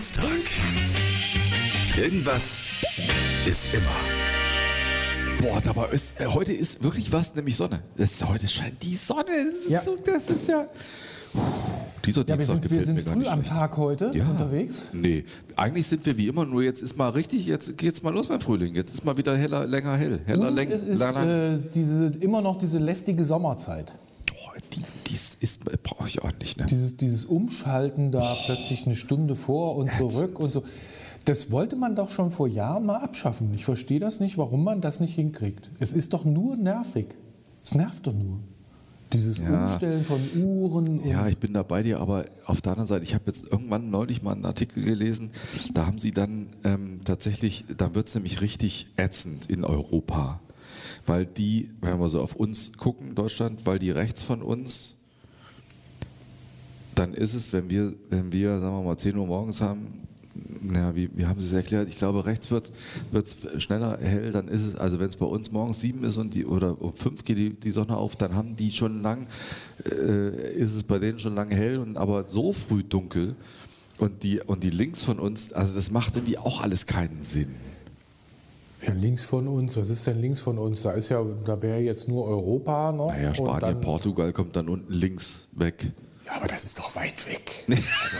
Dienstag. Irgendwas ist immer. Boah, dabei ist, äh, heute ist wirklich was, nämlich Sonne. Das, heute scheint die Sonne. Das ist, Ja. so, das ist ja. Puh, dieser Ja, wir Dienstag sind, wir gefällt sind mir gar früh nicht am schlecht. Tag heute Ja. unterwegs. Nee, eigentlich sind wir wie immer, nur jetzt ist mal richtig, jetzt geht's mal los beim Frühling. Jetzt ist mal wieder heller, länger hell. Heller, Und läng- es ist länger. äh, diese, immer noch diese lästige Sommerzeit. Boah, die, ist, brauche ich auch nicht, ne? Dieses, dieses Umschalten da plötzlich eine Stunde vor und zurück und so. Das wollte man doch schon vor Jahren mal abschaffen. Ich verstehe das nicht, warum man das nicht hinkriegt. Es ist doch nur nervig. Es nervt doch nur. Dieses Ja. Umstellen von Uhren. Ja, ich bin da bei dir, aber auf der anderen Seite, ich habe jetzt irgendwann neulich mal einen Artikel gelesen, da haben sie dann ähm, tatsächlich, da wird es nämlich richtig ätzend in Europa. Weil die, wenn wir so auf uns gucken, Deutschland, weil die rechts von uns, dann ist es, wenn wir, wenn wir, sagen wir mal, 10 Uhr morgens haben, ja, wie, wie haben Sie es erklärt? Ich glaube, rechts wird es schneller hell, dann ist es, also wenn es bei uns morgens sieben ist und die, oder um fünf geht die, die Sonne auf, dann haben die schon lang, äh, ist es bei denen schon lange hell, und aber so früh dunkel. Und die, und die links von uns, also das macht irgendwie auch alles keinen Sinn. Ja, links von uns, was ist denn links von uns? Da ist ja, da wäre jetzt nur Europa noch. Naja, und Spanien, Portugal kommt dann unten links weg. Ja, aber das ist doch weit weg. Also,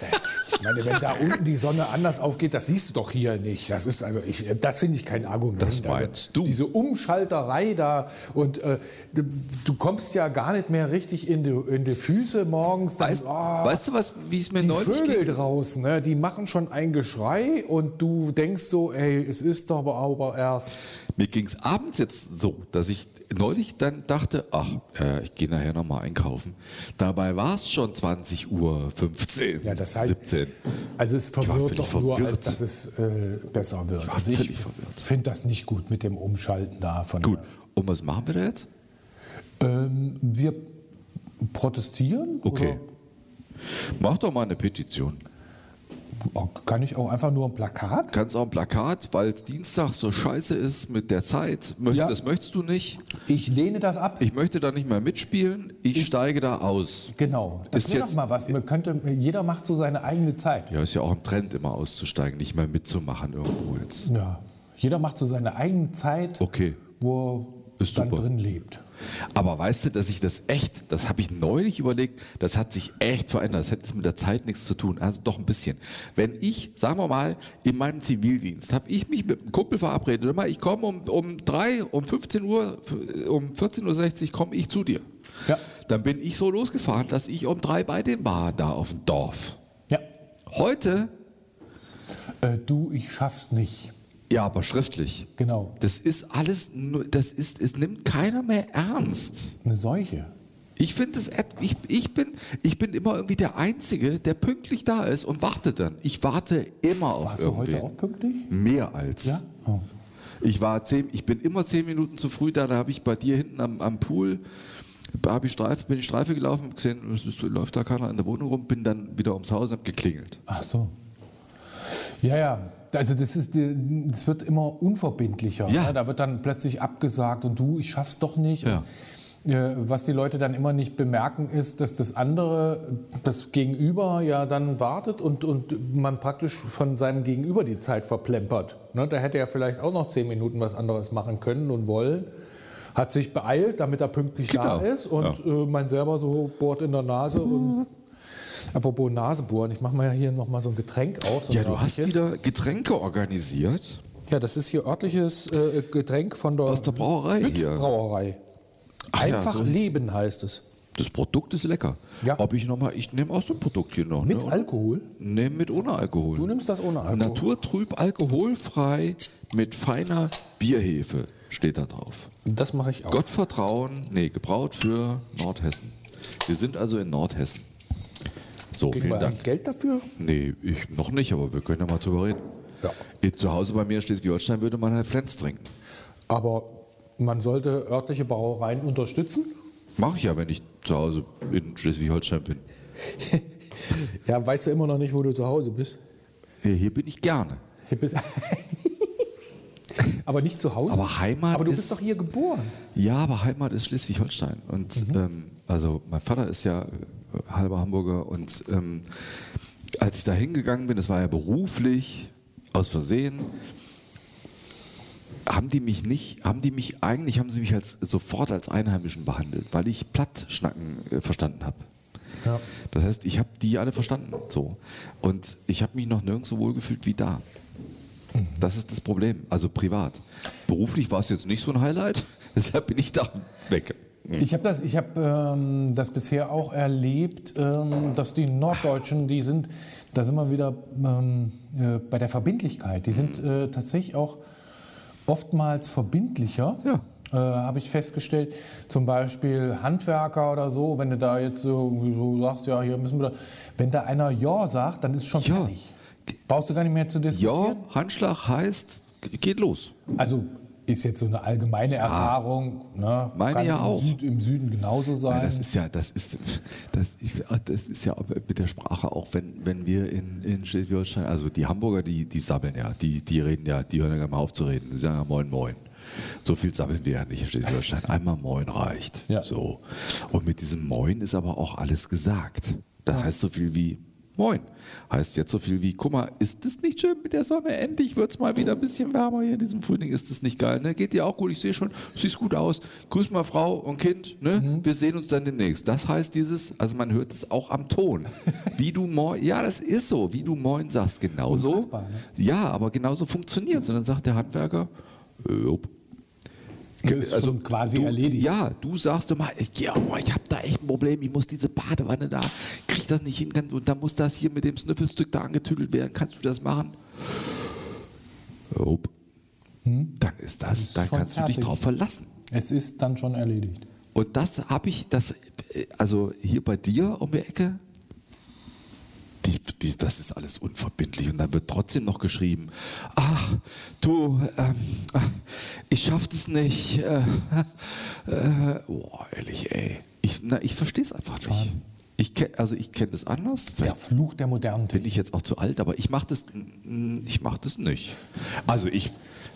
äh, ich meine, wenn da unten die Sonne anders aufgeht, das siehst du doch hier nicht. Das ist also, ich, das finde ich kein Argument. Das meinst also, du? Diese Umschalterei da und äh, du, du kommst ja gar nicht mehr richtig in die, in die Füße morgens. Dann, Weißt, ah, weißt du, was, wie es mir die neulich Vögel ging? draußen, ne, die machen schon ein Geschrei und du denkst so, ey, es ist doch aber erst. Mir ging es abends jetzt so, dass ich neulich dann dachte, ach, äh, ich gehe nachher nochmal einkaufen. Dabei war es schon 20 Uhr 15, Ja, das heißt, 17. Also es verwirrt doch nur, verwirrt. als dass es äh, besser wird. war also ich finde das nicht gut mit dem Umschalten da von Gut, und was machen wir da jetzt? Ähm, wir protestieren? Okay. Mach doch mal eine Petition. Kann ich auch einfach nur ein Plakat? Kannst auch ein Plakat, weil Dienstag so scheiße ist mit der Zeit. Möcht, Ja. Das möchtest du nicht. Ich lehne das ab. Ich möchte da nicht mehr mitspielen. Ich, steige da aus. genau. Das Ist wäre doch jetzt- mal was. Man könnte, jeder macht so seine eigene Zeit. Ja, ist ja auch im Trend, immer auszusteigen, nicht mehr mitzumachen irgendwo jetzt. Ja. Jeder macht so seine eigene Zeit, Okay. wo Ist dann super. drin lebt. Aber weißt du, dass ich das echt, das habe ich neulich überlegt, das hat sich echt verändert. Das hat jetzt mit der Zeit nichts zu tun. Also doch ein bisschen. Wenn ich, sagen wir mal, in meinem Zivildienst, habe ich mich mit einem Kumpel verabredet, mal, ich komme um, um 3, um 15 Uhr, um 14.60 Uhr komme ich zu dir. Ja. Dann bin ich so losgefahren, dass ich um drei bei dem war, da auf dem Dorf. Ja. Heute, Äh, du, ich schaff's nicht. Ja, aber schriftlich. Genau. Das ist alles, nur- das ist, es nimmt keiner mehr ernst. Eine Seuche. Ich finde es, ich, ich, bin, ich bin immer irgendwie der Einzige, der pünktlich da ist und wartet dann. Ich warte immer auf Warst du irgendwen. heute auch pünktlich? Mehr als. Ja? Oh. Ich, war zehn, ich bin immer zehn Minuten zu früh da, da habe ich bei dir hinten am, am Pool, hab ich Streife, bin ich Streife gelaufen, hab gesehen, es läuft da keiner in der Wohnung rum, bin dann wieder ums Haus und habe geklingelt. Ach so. Ja, ja. Also das ist, das wird immer unverbindlicher. Ja. ne? Da wird dann plötzlich abgesagt und du, ich schaff's doch nicht. Ja. Und, äh, was die Leute dann immer nicht bemerken, ist, dass das andere, das Gegenüber ja dann wartet und, und man praktisch von seinem Gegenüber die Zeit verplempert. Ne? Da hätte er vielleicht auch noch zehn Minuten was anderes machen können und wollen. Hat sich beeilt, damit er pünktlich da Genau. ist und Ja. äh, man selber so bohrt in der Nase und Apropos Nasebohren, ich mache mal hier nochmal so ein Getränk auf. so Ja, du hast wieder Getränke organisiert. Ja, das ist hier örtliches äh, Getränk von der, Aus der Brauerei hier. Brauerei. Ach ja, Einfach so Leben heißt es. Das Produkt ist lecker. Ja. Ob ich noch mal, ich nehme auch so ein Produkt hier noch. Mit ne? Alkohol? Nee, mit ohne Alkohol. Du nimmst das ohne Alkohol. Naturtrüb alkoholfrei mit feiner Bierhefe steht da drauf. Das mache ich auch. Gottvertrauen, nee, gebraut für Nordhessen. Wir sind also in Nordhessen. So, Kriegen vielen wir Dank. Geld dafür? Nee, ich noch nicht, aber wir können ja mal drüber reden. Ja. Zu Hause bei mir in Schleswig-Holstein würde man halt Flens trinken. Aber man sollte örtliche Brauereien unterstützen. Mache ich ja, wenn ich zu Hause in Schleswig-Holstein bin. Ja, weißt du immer noch nicht, wo du zu Hause bist. Ja, Hier bin ich gerne. Hier bist Aber nicht zu Hause? Aber Heimat Aber du ist- bist doch hier geboren. Ja, aber Heimat ist Schleswig-Holstein. Und ähm, also mein Vater ist ja halber Hamburger und ähm, als ich da hingegangen bin, das war ja beruflich, aus Versehen, haben die mich nicht, haben die mich, eigentlich haben sie mich als, sofort als Einheimischen behandelt, weil ich Plattschnacken äh, verstanden habe. Ja. Das heißt, ich habe die alle verstanden. So. Und ich habe mich noch nirgends so wohl gefühlt wie da. Das ist das Problem, also privat. Beruflich war es jetzt nicht so ein Highlight, deshalb bin ich da weg. Ich habe das, ich hab, ähm, das bisher auch erlebt, ähm, dass die Norddeutschen, die sind, da sind wir wieder ähm, äh, bei der Verbindlichkeit, die sind äh, tatsächlich auch oftmals verbindlicher. Ja. Äh, habe ich festgestellt, zum Beispiel Handwerker oder so, wenn du da jetzt so, so sagst, ja, hier müssen wir, da, wenn da einer Ja sagt, dann ist es schon Ja. fertig. Brauchst du gar nicht mehr zu Ja, diskutieren? Handschlag heißt, geht los. Also ist jetzt so eine allgemeine Erfahrung. Ne? Meine Kann ja im auch. Süd, Im Süden genauso sein. Nein, das ist ja, das ist, das, das ist ja mit der Sprache auch, wenn, wenn wir in, in Schleswig-Holstein, also die Hamburger, die, die sabbeln ja, die, die reden ja, die hören ja gar mal auf zu reden, die sagen ja Moin Moin. So viel sabbeln wir ja nicht in Schleswig-Holstein. Einmal Moin reicht. Ja. So. Und mit diesem Moin ist aber auch alles gesagt. Das heißt so viel wie Moin. Heißt jetzt so viel wie, guck mal, ist das nicht schön mit der Sonne? Endlich wird es mal wieder ein bisschen wärmer hier in diesem Frühling. Ist das nicht geil? Ne? Geht dir auch gut? Ich sehe schon, siehst gut aus. Grüß mal Frau und Kind. Ne? Mhm. Wir sehen uns dann demnächst. Das heißt dieses, also man hört es auch am Ton. Wie du Moin, ja, das ist so, wie du Moin sagst, genauso. Ne? Ja, aber genauso funktioniert es. Und dann sagt der Handwerker, Jupp. Ist schon quasi du, erledigt. Ja, du sagst immer, ja, oh, ich habe da echt ein Problem, ich muss diese Badewanne da, krieg das nicht hin kann- und dann muss das hier mit dem Sniffelstück da angetüdelt werden. Kannst du das machen? Jupp. Dann ist das, Hm? ist dann kannst du dich fertig. drauf verlassen. Es ist dann schon erledigt. Und das habe ich, das, äh, also hier bei dir um die Ecke, die, das ist alles unverbindlich. Und dann wird trotzdem noch geschrieben, ach, du, ähm, ach, ich schaff das nicht. Äh, äh, boah, ehrlich, ey. Ich, na, ich verstehe es einfach nicht. Ich kenn, also ich kenne das anders. Der Vielleicht Fluch der modernen bin ich jetzt auch zu alt, aber ich mache das, mm, ich mach das nicht. Also ich,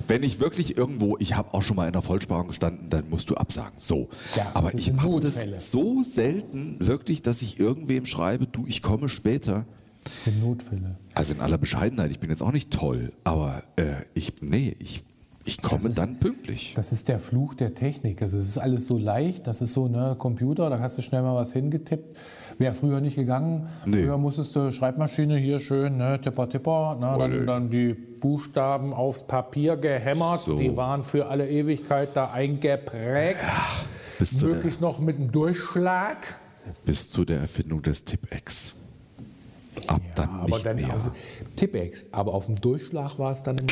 wenn ich wirklich irgendwo, ich habe auch schon mal in der Vollsparung gestanden, dann musst du absagen. So. Ja, aber ich mache das so selten, wirklich, dass ich irgendwem schreibe, du, ich komme später. Das sind Notfälle. Also in aller Bescheidenheit, ich bin jetzt auch nicht toll, aber äh, ich, nee, ich, ich komme ist- dann pünktlich. Das ist der Fluch der Technik. Also es ist alles so leicht, das ist so ne Computer, da hast du schnell mal was hingetippt. Wäre früher nicht gegangen. Nee. Früher musstest du Schreibmaschine hier schön, ne, tipper, tipper, ne, dann, dann die Buchstaben aufs Papier gehämmert. So. Die waren für alle Ewigkeit da eingeprägt. Der, Möglichst noch mit einem Durchschlag. bis zu der Erfindung des Tipex. Ab dann Aber nicht dann mehr. auf Tippex. Aber auf dem Durchschlag war es dann im.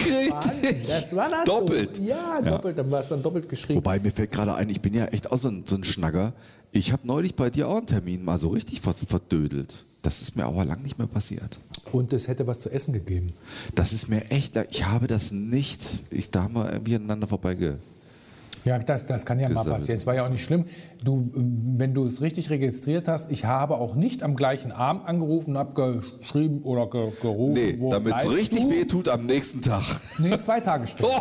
Das war das Doppelt. So. Ja, doppelt. Dann war es dann doppelt geschrieben. Wobei mir fällt gerade ein, ich bin ja echt auch so ein, so ein Schnacker. Ich habe neulich bei dir auch einen Termin mal so richtig ver- verdödelt. Das ist mir aber lang nicht mehr passiert. Und es hätte was zu essen gegeben. Das ist mir echt, ich habe das nicht, ich, da haben wir irgendwie aneinander vorbeige. Ja, das, das kann ja mal passieren. Es war ja auch nicht schlimm. Du, wenn du es richtig registriert hast, ich habe auch nicht am gleichen Abend angerufen, habe geschrieben oder ge, gerufen. Nee, damit es richtig du? weh tut am nächsten Tag. Nee, zwei Tage später.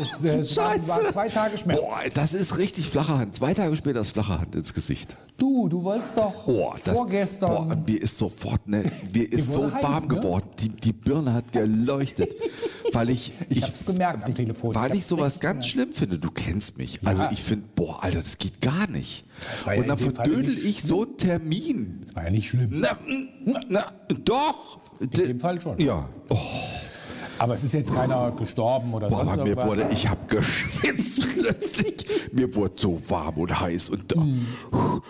Es, äh, es war, war zwei Tage Schmerz. Boah, das ist richtig flache Hand. Zwei Tage später ist flache Hand ins Gesicht. Du, du wolltest doch Boah, das, vorgestern. Boah, mir ist sofort, ne, mir ist so heiß, warm ne? geworden. Die, die Birne hat geleuchtet. weil ich. Ich hab's gemerkt am Telefon. Ich Weil ich hab's sowas ganz schlimm finde. Du kennst mich. Also ich finde, boah, Alter, das geht gar nicht. Ja Und dann verdödel ich so einen Termin. das war ja nicht schlimm. Na, na, na doch. In dem Fall schon. Ja. Oh, Aber es ist jetzt keiner gestorben oder boah, sonst mir irgendwas. wurde, ich habe geschwitzt plötzlich. Mir wurde so warm und heiß und Mhm.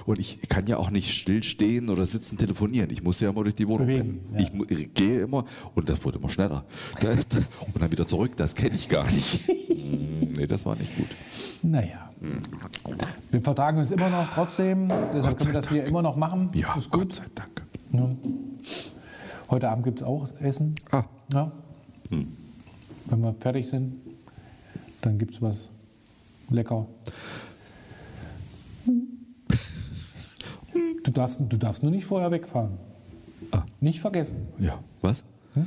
und ich kann ja auch nicht stillstehen oder sitzen telefonieren. Ich muss ja immer durch die Wohnung Bewegen, rennen. Ich, ich gehe immer und das wurde immer schneller. Und dann wieder zurück. Das kenne ich gar nicht. Mm, nee, das war nicht gut. Naja. Wir vertragen uns immer noch trotzdem. Deshalb können wir das hier immer noch machen. Ja, ist Gott gut. sei Dank. Heute Abend gibt es auch Essen. Ah. Ja. Wenn wir fertig sind, dann gibt es was lecker. Du darfst, du darfst nur nicht vorher wegfahren. Nicht vergessen. Ja, was?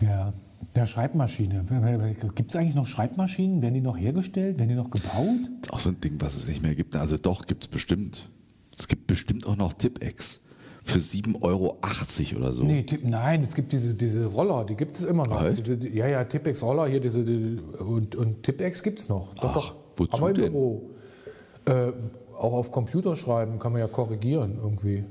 Ja. Der Schreibmaschine. Gibt es eigentlich noch Schreibmaschinen? Werden die noch hergestellt? Werden die noch gebaut? Auch so ein Ding, was es nicht mehr gibt. Also doch, gibt es bestimmt. Es gibt bestimmt auch noch Tipex. Für 7,80 Euro oder so. Nee, nein, es gibt diese, diese Roller, die gibt es immer noch. Halt. Diese, die- ja, ja, Tippex-Roller hier, diese, die, und, und Tippex gibt es noch. Doch, Ach, doch. wozu Aber im denn? Büro. Äh, auch auf Computer schreiben kann man ja korrigieren irgendwie.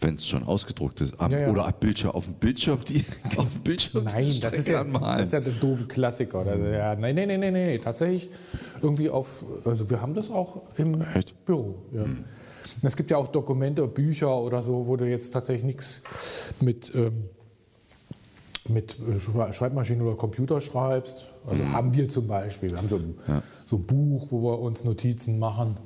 Wenn es schon ausgedruckt ist. Am, Ja, ja. Oder ab Bildschirm, auf dem Bildschirm, die, auf dem Bildschirm Nein, die das ist, ja, anmalen. das ist ja der doofe Klassiker. Das, ja, nein, nein, nein, nein, nein, tatsächlich irgendwie auf, also wir haben das auch im Echt? Büro. Ja. Es gibt ja auch Dokumente, Bücher oder so, wo du jetzt tatsächlich nichts mit, ähm, mit Schre- Schreibmaschine oder Computer schreibst. Also Hm. haben wir zum Beispiel. Wir haben so ein, so ein Buch, wo wir uns Notizen machen.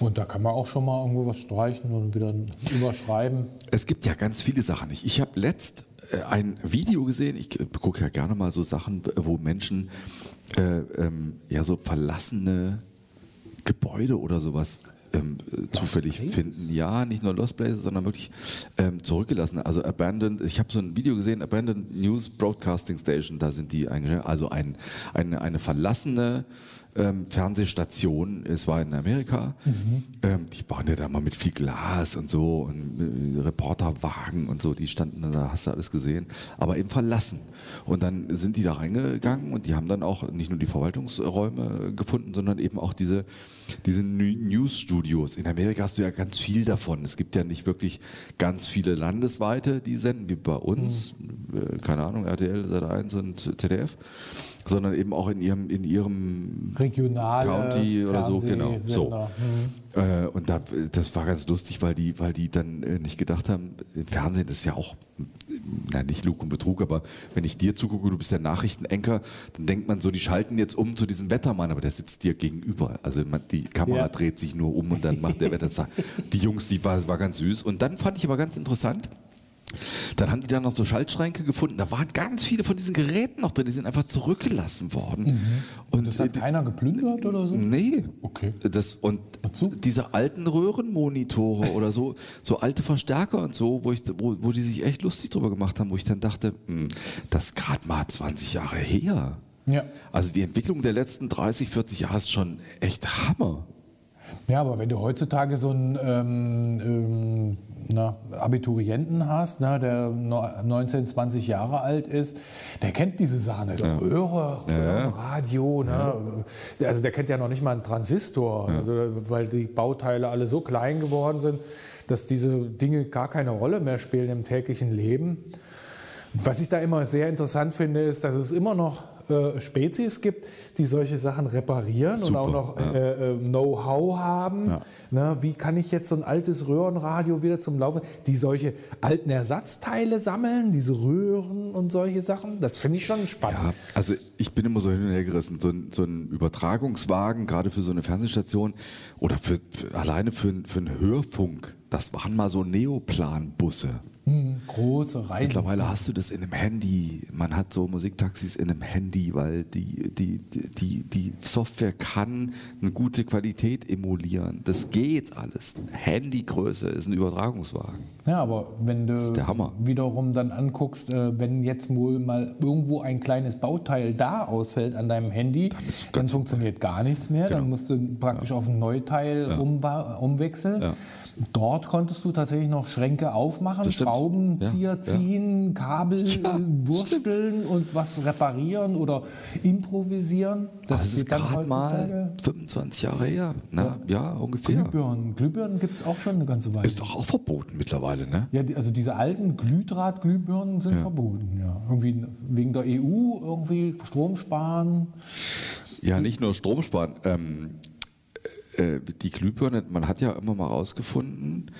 Und da kann man auch schon mal irgendwo was streichen und wieder überschreiben. Es gibt ja ganz viele Sachen nicht. Ich habe letzt äh, ein Video gesehen, ich äh, gucke ja gerne mal so Sachen, wo Menschen äh, ähm, ja so verlassene Gebäude oder sowas ähm, äh, zufällig Places? finden. Ja, nicht nur Lost Places, sondern wirklich ähm, zurückgelassene. Also Abandoned, ich habe so ein Video gesehen, Abandoned News Broadcasting Station, da sind die eingestellt. Also ein, eine, eine verlassene ähm, Fernsehstation, es war in Amerika, ähm, die bauen ja da mal mit viel Glas und so und äh, Reporterwagen und so, die standen da, hast du alles gesehen, aber eben verlassen. Und dann sind die da reingegangen und die haben dann auch nicht nur die Verwaltungsräume gefunden, sondern eben auch diese, diese New- News-Studios. In Amerika hast du ja ganz viel davon. Es gibt ja nicht wirklich ganz viele landesweite, die senden, wie bei uns, äh, keine Ahnung, RTL, Sat1 und ZDF, sondern eben auch in ihrem, in ihrem Regionale County oder so, genau. So. Fernsehsender. Äh, und da, das war ganz lustig, weil die, weil die dann äh, nicht gedacht haben, im Fernsehen ist ja auch, äh, na nicht Lug und Betrug, aber wenn ich dir zugucke, du bist der Nachrichtenanker, dann denkt man so, die schalten jetzt um zu diesem Wettermann, aber der sitzt dir gegenüber. Also man, die Kamera Ja. dreht sich nur um und dann macht der Wetter. Die Jungs, die war, war ganz süß. Und dann fand ich aber ganz interessant, dann haben die dann noch so Schaltschränke gefunden. Da waren ganz viele von diesen Geräten noch drin, die sind einfach zurückgelassen worden. Und Das hat keiner geplündert oder so? Nee. Okay. Das, und Wozu? diese alten Röhrenmonitore oder so, so alte Verstärker und so, wo, ich, wo, wo die sich echt lustig drüber gemacht haben, wo ich dann dachte, hm, das ist gerade mal 20 Jahre her. Ja. Also die Entwicklung der letzten 30, 40 Jahre ist schon echt Hammer. Ja, aber wenn du heutzutage so einen ähm, ähm, na, Abiturienten hast, ne, der no- 19, 20 Jahre alt ist, der kennt diese Sachen nicht. Röhre, Röhrenradio, ne? also der kennt ja noch nicht mal einen Transistor, also, weil die Bauteile alle so klein geworden sind, dass diese Dinge gar keine Rolle mehr spielen im täglichen Leben. Was ich da immer sehr interessant finde, ist, dass es immer noch äh, Spezies gibt, die solche Sachen reparieren Super, und auch noch ja. äh, äh, Know-how haben. Ja. Na, wie kann ich jetzt so ein altes Röhrenradio wieder zum Laufen, die solche alten Ersatzteile sammeln, diese Röhren und solche Sachen? Das finde ich schon spannend. Ja, also ich bin immer so hin und her gerissen. So ein, so ein Übertragungswagen, gerade für so eine Fernsehstation oder für, für alleine für, für einen Hörfunk, das waren mal so Neoplan-Busse. Große Reisen. Mittlerweile hast du das in einem Handy. Man hat so Musiktaxis in einem Handy, weil die, die, die, die Software kann eine gute Qualität emulieren. Das geht alles. Handygröße ist ein Übertragungswagen. Ja, aber wenn du wiederum dann anguckst, äh, wenn jetzt wohl mal irgendwo ein kleines Bauteil da ausfällt an deinem Handy, dann, ganz funktioniert gar nichts mehr. Dann musst du praktisch auf ein Neuteil umwa- umwechseln. Ja. Dort konntest du tatsächlich noch Schränke aufmachen, stimmt. Schraubenzieher Ja, ja. ziehen, Kabel Ja, wursteln und was reparieren oder improvisieren. Das, ist geht dann gerade mal heutzutage. 25 Jahre her. Na, ja, ungefähr. Glühbirnen. Glühbirnen gibt es auch schon eine ganze Weile. Ist doch auch verboten mittlerweile, ne? Ja, also diese alten Glühdraht-Glühbirnen sind verboten, ja. Irgendwie wegen der EU, irgendwie Strom sparen. Ja, nicht nur Strom sparen. Ähm, äh, die Glühbirne, man hat ja immer mal herausgefunden,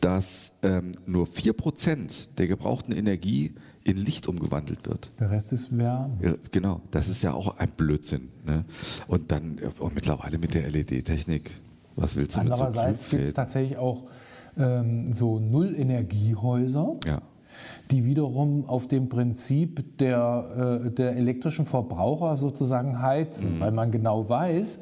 dass ähm, nur 4% der gebrauchten Energie in Licht umgewandelt wird. Der Rest ist Wärme. Ja, genau, das ist ja auch ein Blödsinn. Ne? Und dann und mittlerweile mit der LED-Technik, was willst du mit so Andererseits gibt es tatsächlich auch ähm, so Nullenergiehäuser, Ja. die wiederum auf dem Prinzip der, äh, der elektrischen Verbraucher sozusagen Mhm. heizen, weil man genau weiß,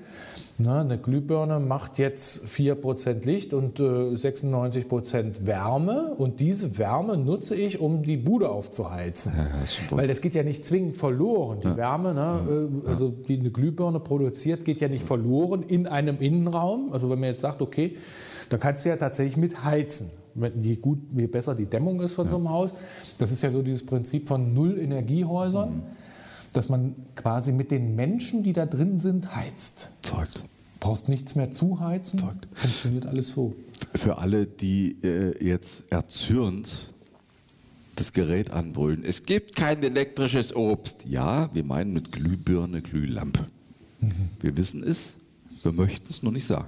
ne, eine Glühbirne macht jetzt 4% Licht und äh, 96% Wärme und diese Wärme nutze ich, um die Bude aufzuheizen. Ja, ja, wohl. Weil das geht ja nicht zwingend verloren. Die Wärme, ne, äh, also die eine Glühbirne produziert, geht ja nicht verloren in einem Innenraum. Also wenn man jetzt sagt, okay, da kannst du ja tatsächlich mit heizen. je, gut, je besser die Dämmung ist von so einem Haus. Das ist ja so dieses Prinzip von Null-Energiehäusern, Mhm. dass man quasi mit den Menschen, die da drin sind, heizt. Verrückt. Brauchst nichts mehr zuheizen, Fakt. funktioniert alles so. Für alle, die äh, jetzt erzürnt das Gerät anbrüllen, es gibt kein elektrisches Obst. Ja, wir meinen mit Glühbirne, Glühlampe. Wir wissen es, wir möchten es nur nicht sagen.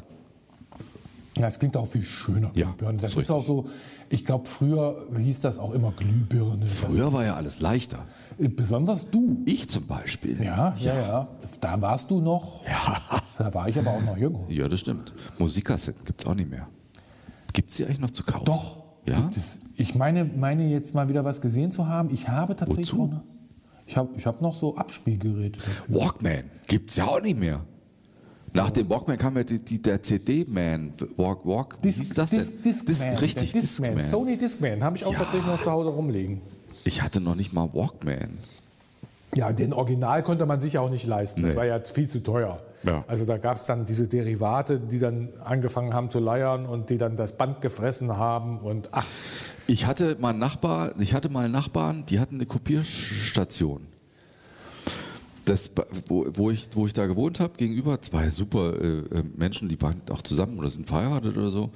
Ja, es klingt auch viel schöner, Ja, Glühbirne. Das so ist auch so, ich glaube, früher hieß das auch immer Glühbirne. Früher war ja alles leichter. Das, besonders du. Ich zum Beispiel. Ja, ja, ja. Da warst du noch. Ja, Da war ich aber auch noch jünger. ja das stimmt. Musikkassetten gibt es auch nicht mehr. Gibt es die eigentlich noch zu kaufen? Doch. Ja? Ich meine, meine jetzt mal wieder was gesehen zu haben. Ich habe tatsächlich Wozu? noch. Ich habe ich hab noch so Abspielgeräte dafür. Walkman gibt es ja auch nicht mehr. Nach dem Walkman kam ja die, die, der CD-Man. Walk, Walk, wie hieß das denn? Dis Discman. richtig, der Discman. Discman. Sony Discman. Habe ich auch Ja. tatsächlich noch zu Hause rumliegen. Ich hatte noch nicht mal Walkman. Ja, den Original konnte man sich auch nicht leisten. Das Nee. war ja viel zu teuer. Ja. Also da gab es dann diese Derivate, die dann angefangen haben zu leiern und die dann das Band gefressen haben und ach, Ich hatte mal einen Nachbar, ich hatte mal Nachbarn, die hatten eine Kopierstation. Das, wo, wo, ich, wo ich da gewohnt habe, gegenüber zwei super äh, äh, Menschen, die waren auch zusammen oder sind verheiratet oder so.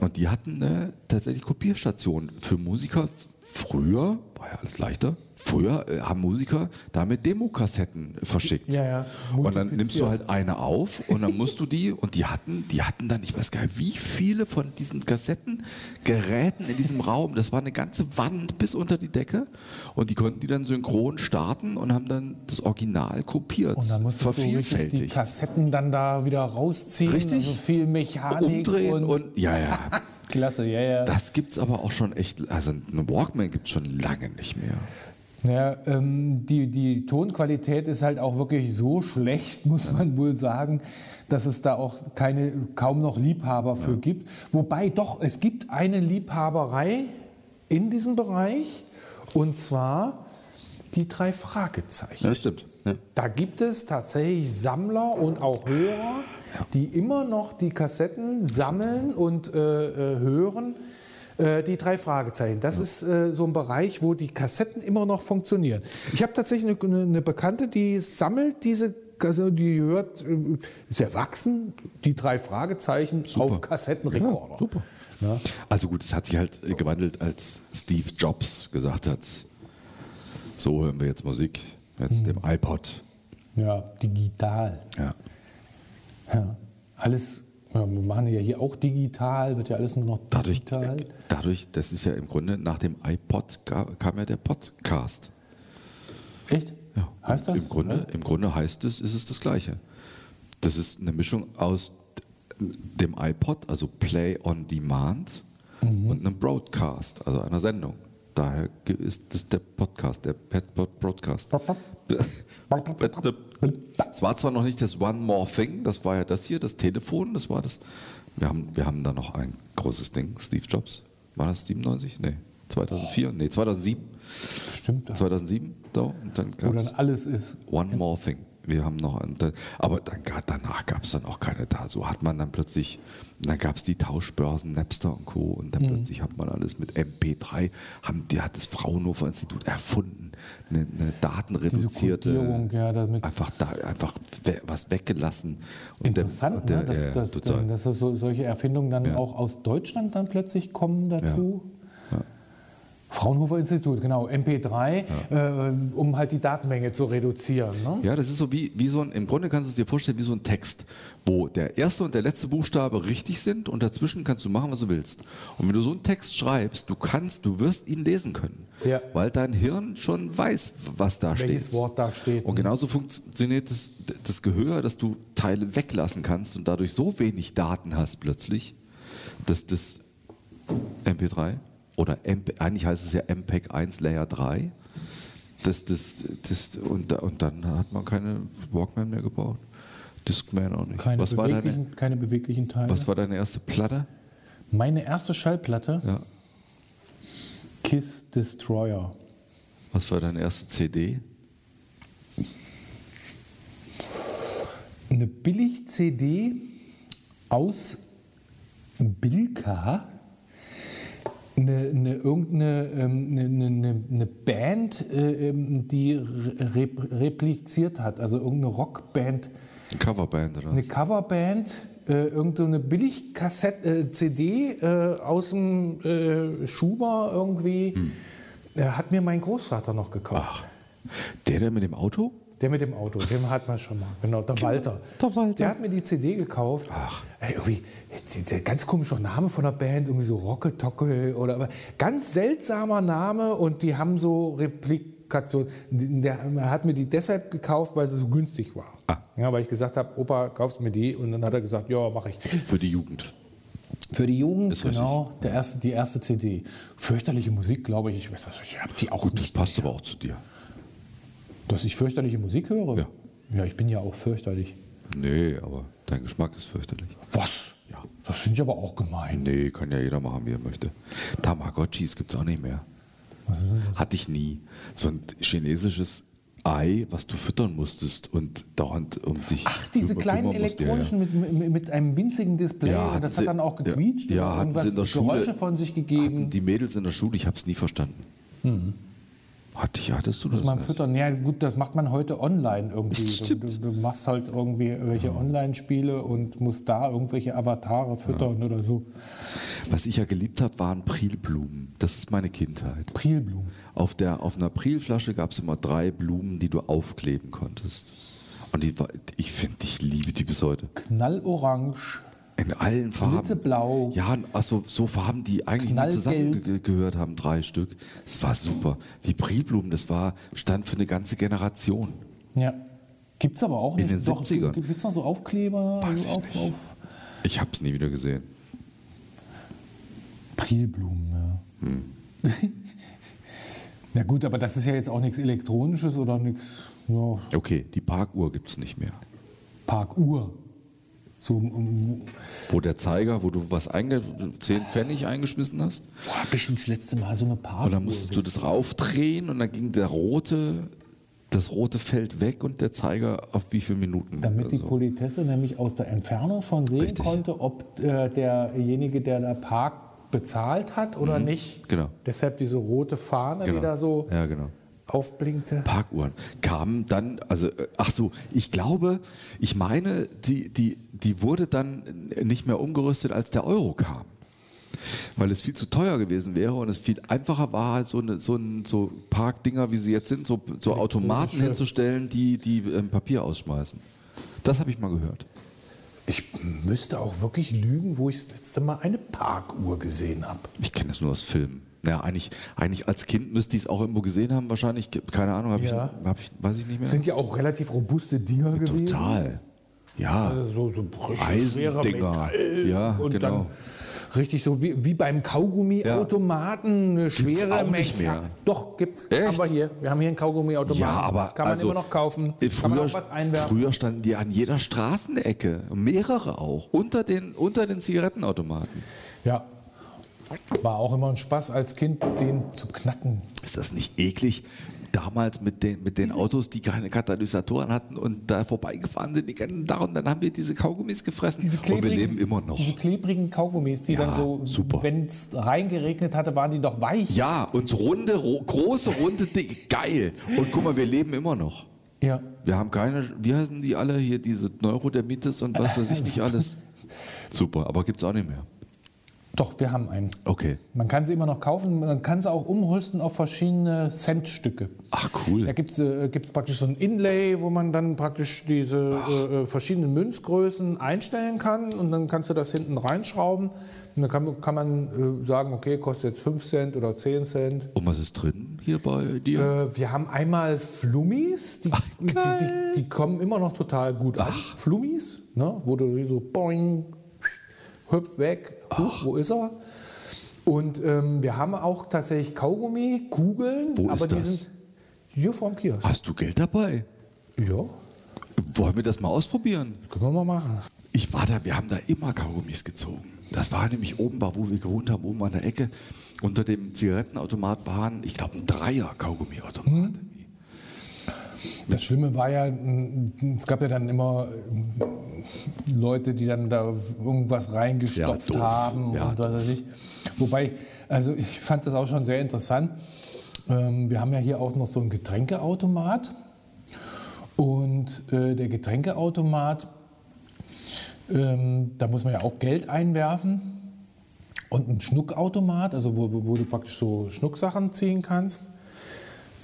Und die hatten eine tatsächlich Kopierstation für Musiker. Früher, war ja alles leichter, früher äh, haben Musiker damit Demokassetten verschickt. Ja, ja, Und dann nimmst du halt eine auf und dann musst du die, und die hatten, die hatten dann, ich weiß gar nicht, wie viele von diesen Kassettengeräten in diesem Raum, das war eine ganze Wand bis unter die Decke und die konnten die dann synchron starten und haben dann das Original kopiert, und dann musstest du richtig die vervielfältigt. Kassetten dann da wieder rausziehen. Richtig. Also viel Mechanik Umdrehen und, und, ja, ja. Klasse, ja, ja. Das gibt's aber auch schon echt, also eine Walkman gibt's schon lange nicht mehr. Ja, ähm, die, die Tonqualität ist halt auch wirklich so schlecht, muss man wohl sagen, dass es da auch keine, kaum noch Liebhaber für gibt. Wobei doch, es gibt eine Liebhaberei in diesem Bereich und zwar die drei Fragezeichen. das stimmt. Ja. Da gibt es tatsächlich Sammler und auch Hörer, die immer noch die Kassetten sammeln und äh, äh, hören. Äh, die drei Fragezeichen. Das ist äh, so ein Bereich, wo die Kassetten immer noch funktionieren. Ich habe tatsächlich eine, eine Bekannte, die sammelt diese, also die hört, äh, ist erwachsen, die drei Fragezeichen auf Kassettenrekorder. Ja, super. Ja. Also gut, es hat sich halt äh, gewandelt, als Steve Jobs gesagt hat, so hören wir jetzt Musik, jetzt dem iPod. ja, digital. Ja. Ja. Alles, ja, wir machen ja hier auch digital, wird ja alles nur noch Dadurch, digital. äh, dadurch, das ist ja im Grunde, nach dem iPod kam ja der Podcast. Echt? Ja. Heißt das? Im Grunde, Im Grunde heißt es, ist es das Gleiche. Das ist eine Mischung aus dem iPod, also Play on Demand, Mhm. und einem Broadcast, also einer Sendung. Daher ist das der Podcast, der Pet Broadcast. Es war zwar noch nicht das One More Thing, das war ja das hier, das Telefon, das war das. Wir haben, wir haben da noch ein großes Ding, Steve Jobs. War das 97? Nee, 2004? Nee, 2007. Stimmt. Ja. 2007, so, und dann Wo dann alles ist. One More Thing. Wir haben noch, einen, aber dann, danach gab es dann auch keine da. So hat man dann plötzlich, dann gab es die Tauschbörsen, Napster und Co. Und Mhm. dann plötzlich hat man alles mit MP3, haben, die hat das Fraunhofer Institut erfunden, eine, eine datenreduzierte, ja, einfach da, einfach we, was weggelassen. Und der- Interessant, der- ne? dass, ja, ja, dass, dass so, solche Erfindungen dann Ja. auch aus Deutschland dann plötzlich kommen dazu. Fraunhofer Institut, genau, MP3, äh, um halt die Datenmenge zu reduzieren. Ne? Ja, das ist so wie, wie so ein, im Grunde kannst du es dir vorstellen, wie so ein Text, wo der erste und der letzte Buchstabe richtig sind und dazwischen kannst du machen, was du willst. Und wenn du so einen Text schreibst, du kannst, du wirst ihn lesen können. Ja. Weil dein Hirn schon weiß, was da Welches steht. Wort da steht. Und genauso funktioniert das, das Gehör, dass du Teile weglassen kannst und dadurch so wenig Daten hast plötzlich, dass das MP3 oder MP, eigentlich heißt es ja MPEG 1 Layer 3, das, das, das, und, und dann hat man keine Walkman mehr gebaut. Discman auch nicht. keine, was, war beweglichen, deine, keine beweglichen Teile. was war deine erste Platte? Meine erste Schallplatte, Ja. Kiss Destroyer. Was war deine erste CD? Eine Billig-CD aus Bilka. Eine, eine, irgendeine ähm, eine, eine, eine Band, äh, ähm, die re repliziert hat, also irgendeine Rockband, Eine Coverband oder eine was? Coverband, äh, irgendeine Billig-CD äh, aus dem äh, Schuber irgendwie, äh, hat mir mein Großvater noch gekauft. Der, der mit dem Auto? Der mit dem Auto, den hat man schon mal. Genau, der Walter. der Walter. Der hat mir die CD gekauft. Ach. Ey, irgendwie, der ganz komischer Name von der Band, irgendwie so Rocke-Tocke oder aber ganz seltsamer Name und die haben so Replikation. Der hat mir die deshalb gekauft, weil sie so günstig war. Ah. Ja, weil ich gesagt habe, Opa, kaufst mir die und dann hat er gesagt, ja, mache ich. Für die Jugend. Für die Jugend, Ist genau, der erste, die erste CD. Fürchterliche Musik, glaube ich. Ich, weiß, nicht, ich habe die auch Gut, das passt mehr. aber auch zu dir. Dass ich fürchterliche Musik höre? Ja. Ja, ich bin ja auch fürchterlich. Nee, aber dein Geschmack ist fürchterlich. Was? Ja. Das finde ich aber auch gemein. Nee, kann ja jeder machen, wie er möchte. Tamagotchis gibt es auch nicht mehr. Was ist denn das? Hatte ich nie. So ein chinesisches Ei, was du füttern musstest und dauernd um sich. Ach, diese kleinen musst, ja, ja. elektronischen Mit, mit, einem winzigen Display. Ja, das sie- hat dann auch ja, gequietscht ja, oder hatten irgendwas sie in der Schule- Geräusche von sich gegeben. die Mädels in der Schule, ich habe es nie verstanden. Hatte ich, hattest du das? Muss man nicht? füttern. Ja, gut, das macht man heute online irgendwie. Du, Stimmt. du, du machst halt irgendwie welche Online-Spiele und musst da irgendwelche Avatare füttern oder so. Was ich ja geliebt habe, waren Prilblumen. Das ist meine Kindheit. Prilblumen. Auf, der, auf einer Prilflasche gab es immer drei Blumen, die du aufkleben konntest. Und die ich finde, ich liebe die bis heute. Knallorange. In allen Farben. Blitzeblau. Ja, also so Farben, die eigentlich nicht zusammengehört haben, drei Stück. Es war super. Die Prilblumen, das war, stand für eine ganze Generation. Ja. Gibt es aber auch In nicht. den 70ern. Gibt es noch so Aufkleber? Weiß also ich auf, nicht. auf Ich habe es nie wieder gesehen. Prilblumen, ja. Hm. Na gut, aber das ist ja jetzt auch nichts Elektronisches oder nichts. Ja, Okay, die Parkuhr gibt es nicht mehr. Parkuhr. So, um, Wo der Zeiger, wo du was einge 10 Pfennig eingeschmissen hast. wo habe ich das letzte Mal so eine Parkuhr? Und dann musstest du das raufdrehen und dann ging der rote, das rote Feld weg und der Zeiger auf wie viele Minuten. Damit die Also, Politesse nämlich aus der Entfernung schon sehen Richtig. konnte, ob äh, derjenige, der der Park bezahlt hat oder nicht. Genau. Deshalb diese rote Fahne, genau. die da so Ja, genau. Aufblinkte. Parkuhren kamen dann, also äh, ach so, ich glaube, ich meine, die, die, die wurde dann nicht mehr umgerüstet, als der Euro kam. Weil es viel zu teuer gewesen wäre und es viel einfacher war, so, eine, so, ein, so Parkdinger, wie sie jetzt sind, so, so Automaten hinzustellen, die, die ähm, Papier ausschmeißen. Das habe ich mal gehört. Ich müsste auch wirklich lügen, wo ich das letzte Mal eine Parkuhr gesehen habe. Ich kenne das nur aus Filmen. Ja, eigentlich, eigentlich als Kind müsste ich es auch irgendwo gesehen haben, wahrscheinlich. Keine Ahnung, habe Ja. ich, hab ich, weiß ich nicht mehr. Sind ja auch relativ robuste Dinger gewesen. Total. Ja. Also so, so schwerer Eisendinger. Ja, und genau. dann richtig so wie, wie beim Kaugummiautomaten, eine schwere auch nicht mehr. Doch, gibt's. Echt? Haben wir hier. Wir haben hier einen Kaugummiautomaten. Ja, aber Kann man also, immer noch kaufen. äh, Kann man Früher, auch was einwerfen. früher standen die an jeder Straßenecke, mehrere auch, unter den, unter den Zigarettenautomaten. Ja. War auch immer ein Spaß als Kind, den zu knacken. Ist das nicht eklig? Damals mit den, mit den Autos, die keine Katalysatoren hatten und da vorbeigefahren sind, die ganzen Tag und dann haben wir diese Kaugummis gefressen und wir leben immer noch. Diese klebrigen Kaugummis, die Ja, dann so, super. wenn es reingeregnet hatte, waren die doch weich. Ja, und runde, ro große, runde, Dinge, geil. Und guck mal, wir leben immer noch. Ja. Wir haben keine, wie heißen die alle hier, diese Neurodermitis und was weiß ich nicht alles. Super, aber gibt es auch nicht mehr. Doch, wir haben einen. Okay. Man kann sie immer noch kaufen, man kann sie auch umrüsten auf verschiedene Centstücke. Ach cool. Da gibt es äh, gibt's praktisch so ein Inlay, wo man dann praktisch diese äh, äh, verschiedenen Münzgrößen einstellen kann und dann kannst du das hinten reinschrauben. Und dann kann, kann man äh, sagen, okay, kostet jetzt 5 Cent oder 10 Cent. Und was ist drin hier bei dir? Äh, wir haben einmal Flummis, die, die, die, die kommen immer noch total gut an. Flummis, ne, wo du so boing, hüpft weg, huch, wo ist er? Und ähm, wir haben auch tatsächlich Kaugummi, Kugeln, Wo aber ist die das? sind hier vorm Kiosk. Hast du Geld dabei? Ja, Wollen wir das mal ausprobieren? können wir mal machen. Ich war da, wir haben da immer Kaugummis gezogen. Das war nämlich oben, bei wo wir gewohnt haben, oben an der Ecke. Unter dem Zigarettenautomat waren, ich glaube, ein Dreier Kaugummiautomat. Das Schlimme war ja, mm, es gab ja dann immer mm, Leute, die dann da irgendwas reingestopft Ja, haben Ja, und was weiß ich. Wobei, also ich fand das auch schon sehr interessant. Ähm, wir haben ja hier auch noch so einen Getränkeautomat. Und äh, der Getränkeautomat, ähm, da muss man ja auch Geld einwerfen. Und ein Schnuckautomat, also wo wo du praktisch so Schnucksachen ziehen kannst.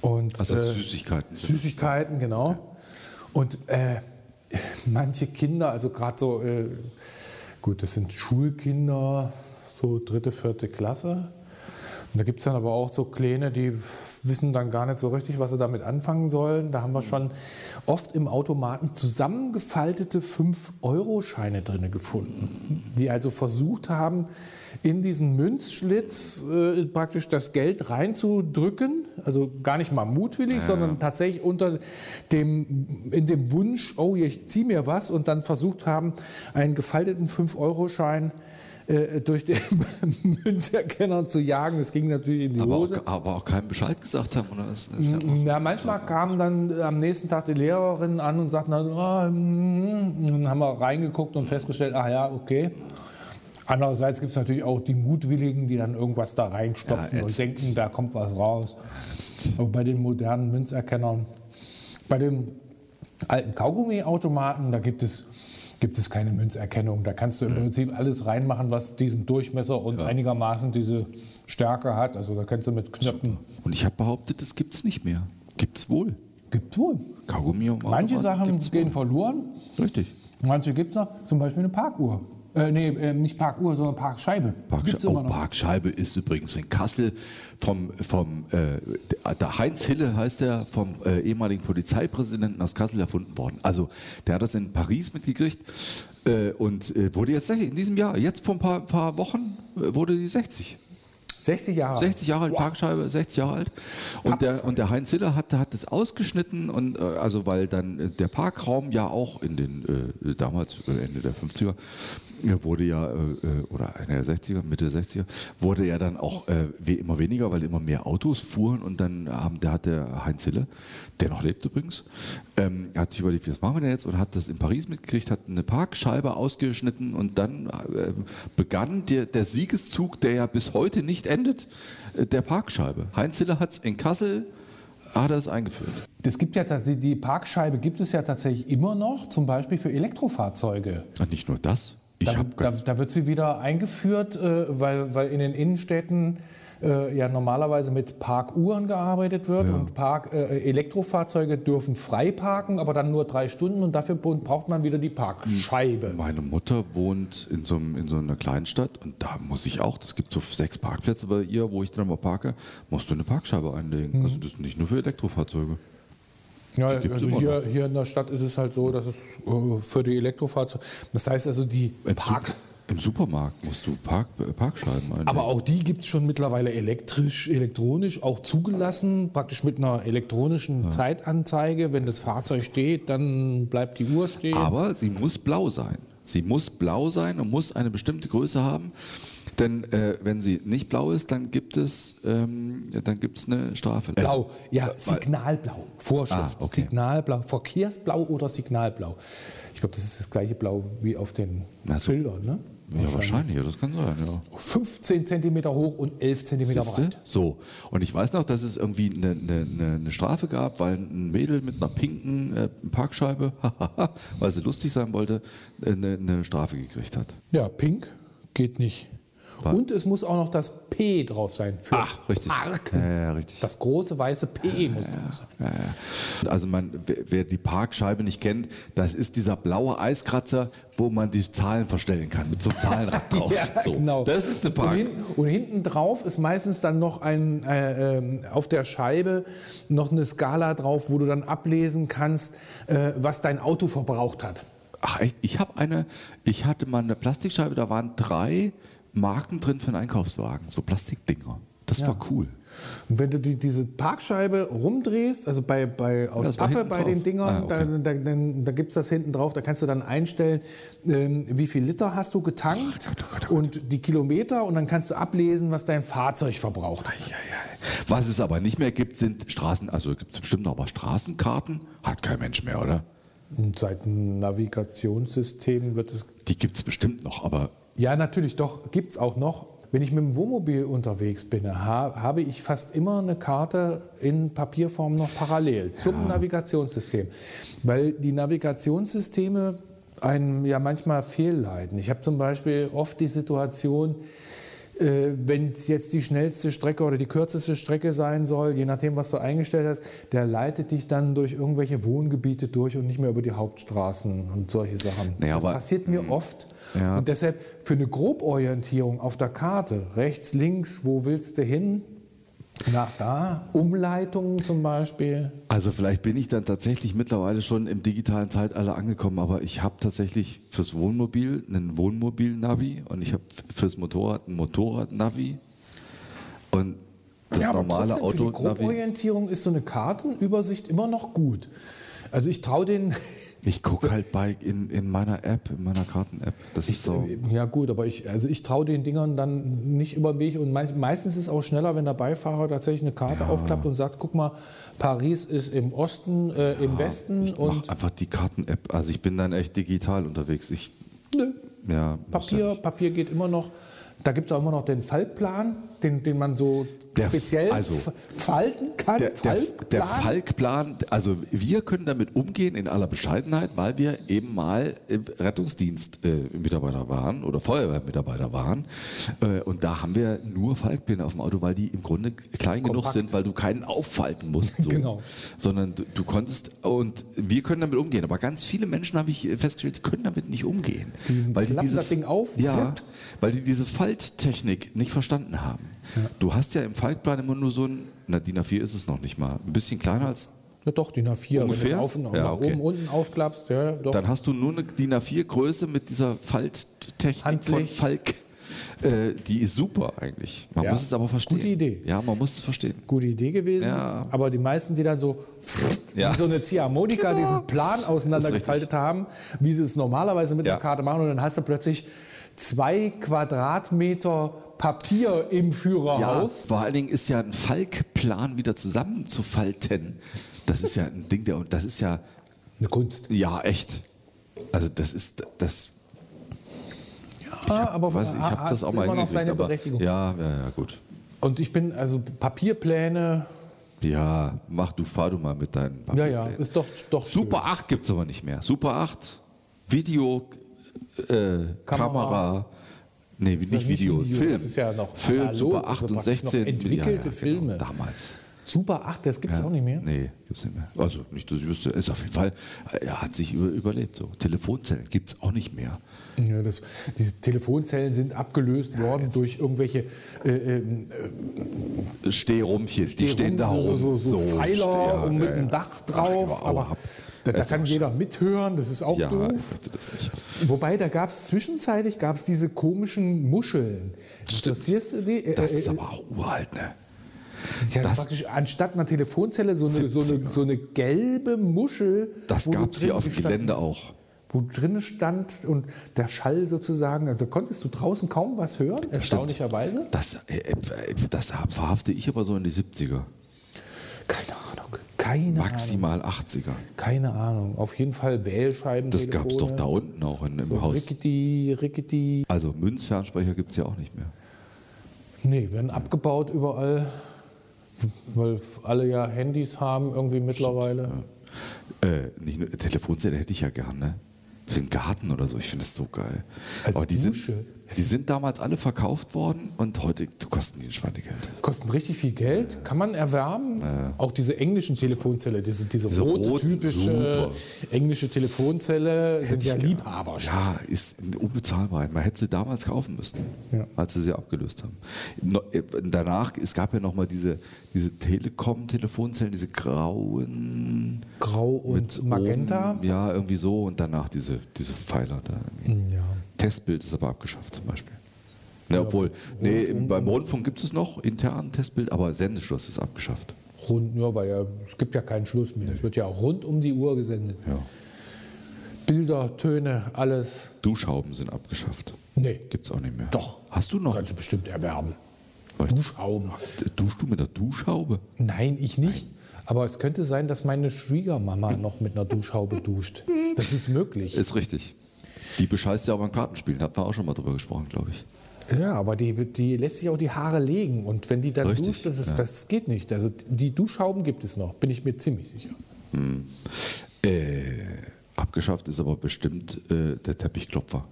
Und, Also äh, Süßigkeiten. Süßigkeiten, genau. Und äh, manche Kinder, also gerade so, äh, gut, das sind Schulkinder, so dritte, vierte Klasse. Und da gibt es dann aber auch so Kleine, die wissen dann gar nicht so richtig, was sie damit anfangen sollen. Da haben wir schon oft im Automaten zusammengefaltete 5-Euro-Scheine drin gefunden, die also versucht haben, in diesen Münzschlitz äh, praktisch das Geld reinzudrücken. Also gar nicht mal mutwillig, sondern tatsächlich unter dem, in dem Wunsch, oh, ich ziehe mir was und dann versucht haben, einen gefalteten 5-Euro-Schein äh, durch den Münzerkenner zu jagen. Das ging natürlich in die aber, Hose. auch, aber auch keinen Bescheid gesagt haben, oder? Das ist ja Ja, manchmal kamen dann äh, am nächsten Tag die Lehrerinnen an und sagten dann, ah, mm, und dann haben wir reingeguckt und festgestellt, ah ja, okay. Andererseits gibt es natürlich auch die Mutwilligen, die dann irgendwas da reinstopfen Ja, und denken, da kommt was raus. Aber bei den modernen Münzerkennern, bei den alten Kaugummiautomaten, da gibt es, gibt es keine Münzerkennung. Da kannst du im Prinzip alles reinmachen, was diesen Durchmesser und einigermaßen diese Stärke hat. Also da kannst du mit Knöpfen. Und ich habe behauptet, das gibt es nicht mehr. Gibt es wohl. Gibt wohl. Kaugummi am Manche Sachen gehen wohl. verloren, Richtig. manche gibt es noch. Zum Beispiel eine Parkuhr. Äh, nee, äh, nicht Parkuhr, sondern Parkscheibe. Parksche oh. Parkscheibe ist übrigens in Kassel vom, vom äh, der Heinz Hille heißt der, vom äh, ehemaligen Polizeipräsidenten aus Kassel erfunden worden. Also der hat das in Paris mitgekriegt äh, und äh, wurde jetzt in diesem Jahr, jetzt vor ein paar, paar Wochen, äh, wurde die 60. 60 Jahre. 60 Jahre alt, Parkscheibe, 60 Jahre alt. Und der, und der Heinz Hiller hat, hat das ausgeschnitten und also weil dann der Parkraum ja auch in den äh, damals Ende der 50er äh, wurde ja äh, äh, oder Ende der 60er, Mitte der 60er wurde ja dann auch äh, immer weniger, weil immer mehr Autos fuhren und dann haben, der hat der Heinz Hille, der noch lebt übrigens, ähm, hat sich überlegt, was machen wir denn jetzt und hat das in Paris mitgekriegt, hat eine Parkscheibe ausgeschnitten und dann äh, begann der, der Siegeszug, der ja bis heute nicht endet, der Parkscheibe. Heinz Hiller hat es in Kassel hat er es eingeführt. Das gibt ja die Parkscheibe gibt es ja tatsächlich immer noch, zum Beispiel für Elektrofahrzeuge. Und nicht nur das. Ich Da, da, da wird sie wieder eingeführt, äh, weil, weil in den Innenstädten äh, ja normalerweise mit Parkuhren gearbeitet wird und Park, äh, Elektrofahrzeuge dürfen frei parken, aber dann nur drei Stunden und dafür braucht man wieder die Parkscheibe. Meine Mutter wohnt in so, einem, in so einer Kleinstadt und da muss ich auch, es gibt so sechs Parkplätze bei ihr, wo ich dann mal parke, musst du eine Parkscheibe einlegen. Also das ist nicht nur für Elektrofahrzeuge. Ja, also hier, hier in der Stadt ist es halt so, dass es äh, für die Elektrofahrzeuge, das heißt also die Im, Park, Sup- Im Supermarkt musst du Park, äh, Parkscheiben einlegen. aber auch die gibt es schon mittlerweile elektrisch, elektronisch auch zugelassen, praktisch mit einer elektronischen Zeitanzeige. Wenn das Fahrzeug steht, dann bleibt die Uhr stehen. Aber sie muss blau sein. Sie muss blau sein und muss eine bestimmte Größe haben. Denn äh, wenn sie nicht blau ist, dann gibt es, ähm, dann gibt es eine Strafe. Blau, ja, Signalblau, Vorschrift. Ah, okay. Signalblau, Verkehrsblau oder Signalblau. Ich glaube, das ist das gleiche Blau wie auf den Na, so- Bildern. Ne? Ja, wahrscheinlich, das kann sein, ja. 15 cm hoch und 11 cm Siehste? breit. So, und ich weiß noch, dass es irgendwie eine, eine, eine- eine Strafe gab, weil ein Mädel mit einer pinken äh, Parkscheibe, weil sie lustig sein wollte, äh, eine, eine Strafe gekriegt hat. Ja, pink geht nicht. Was? Und es muss auch noch das P drauf sein für Ach, richtig. Parken. Ja, ja, richtig. Das große weiße P muss drauf sein. Ja, ja. Also man, wer, wer die Parkscheibe nicht kennt, das ist dieser blaue Eiskratzer, wo man die Zahlen verstellen kann, mit so einem Zahlenrad drauf. Ja, so. genau. Das ist eine und, Park. hin, und hinten drauf ist meistens dann noch ein, äh, ähm, auf der Scheibe noch eine Skala drauf, wo du dann ablesen kannst, äh, was dein Auto verbraucht hat. Ach echt, ich habe eine, ich hatte mal eine Plastikscheibe, da waren drei Marken drin für einen Einkaufswagen, so Plastikdinger. Das war cool. Und wenn du die, diese Parkscheibe rumdrehst, also bei, bei aus war Pappe bei drauf. den Dingern, Ah, okay. da, da, da gibt es das hinten drauf, da kannst du dann einstellen, ähm, wie viel Liter hast du getankt und die Kilometer und dann kannst du ablesen, was dein Fahrzeug verbraucht. Was es aber nicht mehr gibt, sind Straßen, also gibt es bestimmt noch, aber Straßenkarten hat kein Mensch mehr, oder? Und seit dem Navigationssystem wird es Die gibt es bestimmt noch, aber Ja, natürlich, doch, gibt es auch noch. Wenn ich mit dem Wohnmobil unterwegs bin, ha, habe ich fast immer eine Karte in Papierform noch parallel zum Navigationssystem. Weil die Navigationssysteme einem ja manchmal fehlleiten. Ich habe zum Beispiel oft die Situation, äh, wenn es jetzt die schnellste Strecke oder die kürzeste Strecke sein soll, je nachdem, was du eingestellt hast, der leitet dich dann durch irgendwelche Wohngebiete durch und nicht mehr über die Hauptstraßen und solche Sachen. Naja, das passiert mir oft. Ja. Und deshalb für eine Groborientierung auf der Karte, rechts, links, wo willst du hin? Nach da, Umleitungen zum Beispiel. Also vielleicht bin ich dann tatsächlich mittlerweile schon im digitalen Zeitalter angekommen, aber ich habe tatsächlich fürs Wohnmobil einen Wohnmobil-Navi und ich habe fürs Motorrad ein Motorrad-Navi und das normale trotzdem, für die. Groborientierung ist so eine Kartenübersicht immer noch gut. Also ich traue den, Ich gucke halt bei in, in meiner App, in meiner Karten-App. Das ist so. ja gut, aber ich, also ich traue den Dingern dann nicht über den Weg und mei- meistens ist es auch schneller, wenn der Beifahrer tatsächlich eine Karte aufklappt und sagt, guck mal, Paris ist im Osten, äh, im Westen Ich und einfach die Karten-App. Also ich bin dann echt digital unterwegs. Ich, nö, ja, ja Papier. Papier geht immer noch. Da gibt es auch immer noch den Faltplan, den, den man so Der- speziell also, falten kann. Der, der, der Falkplan, also wir können damit umgehen in aller Bescheidenheit, weil wir eben mal im Rettungsdienst äh, waren oder Feuerwehrmitarbeiter waren. Äh, und da haben wir nur Falkpläne auf dem Auto, weil die im Grunde klein genug Kompakt. sind, weil du keinen auffalten musst. So. Genau. Sondern du, du konntest, und wir können damit umgehen. Aber ganz viele Menschen habe ich festgestellt, die können damit nicht umgehen. Die weil klappen das Ding auf, Ja, weil die diese Falttechnik nicht verstanden haben. Du hast ja im Falkplan immer nur so ein, na DIN A4 ist es noch nicht mal, ein bisschen kleiner als, Ja, doch, DIN A4. Wenn du Ungefähr? es auf, Ja, nach okay. oben, unten aufklappst, ja, doch. dann hast du nur eine DIN A4 Größe mit dieser Falttechnik von. Falk. Äh, die ist super eigentlich. Man Ja, muss es aber verstehen. gute Idee. Ja, man muss es verstehen. Gute Idee gewesen. Ja. Aber die meisten, die dann so, Ja. wie so eine Ziehharmonika diesen Plan auseinandergefaltet haben, wie sie es normalerweise mit Ja. einer Karte machen, und dann hast du plötzlich zwei Quadratmeter Papier im Führerhaus. vor allen Dingen ist ja ein Falkplan wieder zusammenzufalten. Das ist ja ein Ding, der, und das ist ja, Eine Kunst. ja, echt. Also das ist, das, Ja, aber weiß, ich habe das auch mal noch seine aber, Berechtigung. ja, ja, ja, gut. Und ich bin, also Papierpläne, Ja, mach du, fahr du mal mit deinen ja, ja, Papierplänen. ist doch, doch Super 8 gibt es aber nicht mehr. Super 8, Video, äh, Kamera. Nee, nicht nicht Video, Video, Film. das ist ja noch Film, analog, Super also 8 und praktisch noch 16. entwickelte Filme. Genau, damals. Super 8, das gibt es Ja. auch nicht mehr. Nee, gibt es nicht mehr. Also nicht, dass ich wüsste. Ist auf jeden Fall, er hat sich über, überlebt. So. Telefonzellen gibt es auch nicht mehr. Ja, das, diese Telefonzellen sind abgelöst worden durch irgendwelche äh, ähm, Stehrumpchen, die Steh- stehen da so, rum. so, so Pfeiler ja, und mit ja, einem ja. Dach Ach, drauf. aber aber ab. Da, da kann jeder scheiße. mithören, das ist auch Ja, doof. das. Wobei, da gab es zwischenzeitlich gab's diese komischen Muscheln. Interessierst du die? Äh, Das ist äh, aber auch uralt, ne? ja, das- praktisch anstatt einer Telefonzelle so eine, so, eine, 70er. so eine gelbe Muschel. Das gab es hier auf dem Gelände auch. Wo drin stand und der Schall sozusagen, also konntest du draußen kaum was hören, erstaunlicherweise. Das, äh, das verhafte ich aber so in die 70er. Keine Ahnung. Keine Ahnung. Maximal 80er. Keine Ahnung. Auf jeden Fall Wählscheiben. Das gab es doch da unten auch in, im So Haus. Rickety, Rickety. Also Münzfernsprecher gibt es ja auch nicht mehr. Nee, werden abgebaut überall. Weil alle ja Handys haben irgendwie mittlerweile. Äh, nicht nur, Telefonzelle hätte ich ja gern, ne? Für den Garten oder so. Ich finde das so geil. Als Aber die sind, Dusche. Die sind damals alle verkauft worden und heute kosten die ein Schweinegeld. Kosten richtig viel Geld, kann man erwerben. Auch diese englischen Telefonzelle, diese, diese, Diese rote, roten, typische englische Telefonzelle sind ja. Liebhaber. Ja, ist unbezahlbar. Man hätte sie damals kaufen müssen, Ja. als sie sie abgelöst haben. Äh, danach, es gab ja nochmal diese, diese Telekom-Telefonzellen, diese grauen. Grau und Magenta. Oben, ja, irgendwie so. Und danach diese, diese Pfeiler da. Ja. Testbild ist aber abgeschafft zum Beispiel. Ja, obwohl, nee, im- beim Rundfunk gibt es noch intern Testbild, aber Sendeschluss ist abgeschafft. Rund, ja, weil ja, es gibt ja keinen Schluss mehr. Es wird ja auch rund um die Uhr gesendet. Ja. Bilder, Töne, alles. Duschhauben sind abgeschafft. Nee, Gibt es auch nicht mehr. Doch. Hast du noch? kannst du bestimmt erwerben. Was? Duschhauben. Duschst du mit der Duschhaube? Nein, ich nicht. Aber es könnte sein, dass meine Schwiegermama noch mit einer Duschhaube duscht. Das ist möglich. Ist richtig. Die bescheißt ja auch beim Kartenspielen. Hatten wir auch schon mal drüber gesprochen, glaube ich. Ja, aber die, die lässt sich auch die Haare legen. Und wenn die dann Richtig, duscht, das, ja. das geht nicht. Also die Duschhauben gibt es noch, bin ich mir ziemlich sicher. Äh, abgeschafft ist aber bestimmt äh, der Teppichklopfer.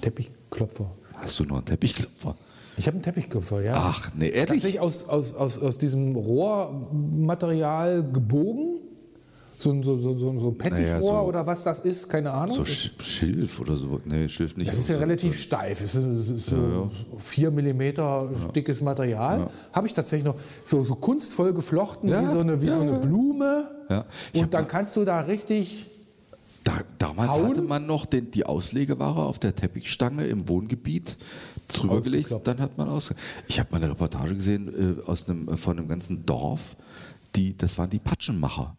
Teppichklopfer. Hast du noch einen Teppichklopfer? Ich habe einen Teppichklopfer, ja. Ach, nee, ehrlich? Tatsächlich aus, aus, aus, aus diesem Rohrmaterial gebogen. So ein, so, so, so, so ein Pettichrohr Naja, so- oder was das ist, keine Ahnung. So Sch Schilf oder so. Nee, Schilf nicht. Das ist ja relativ steif. Es ist, ist so vier Millimeter dickes Material. Habe ich tatsächlich noch so, so kunstvoll geflochten, Ja, wie, so eine, wie so eine Blume. Ja. Und dann kannst du da richtig. Da, damals Hauen? hatte man noch den, die Auslegeware auf der Teppichstange im Wohngebiet drüber gelegt. Dann hat man aus. Ich habe mal eine Reportage gesehen äh, aus einem, äh, von einem ganzen Dorf. Die, das waren die Patschenmacher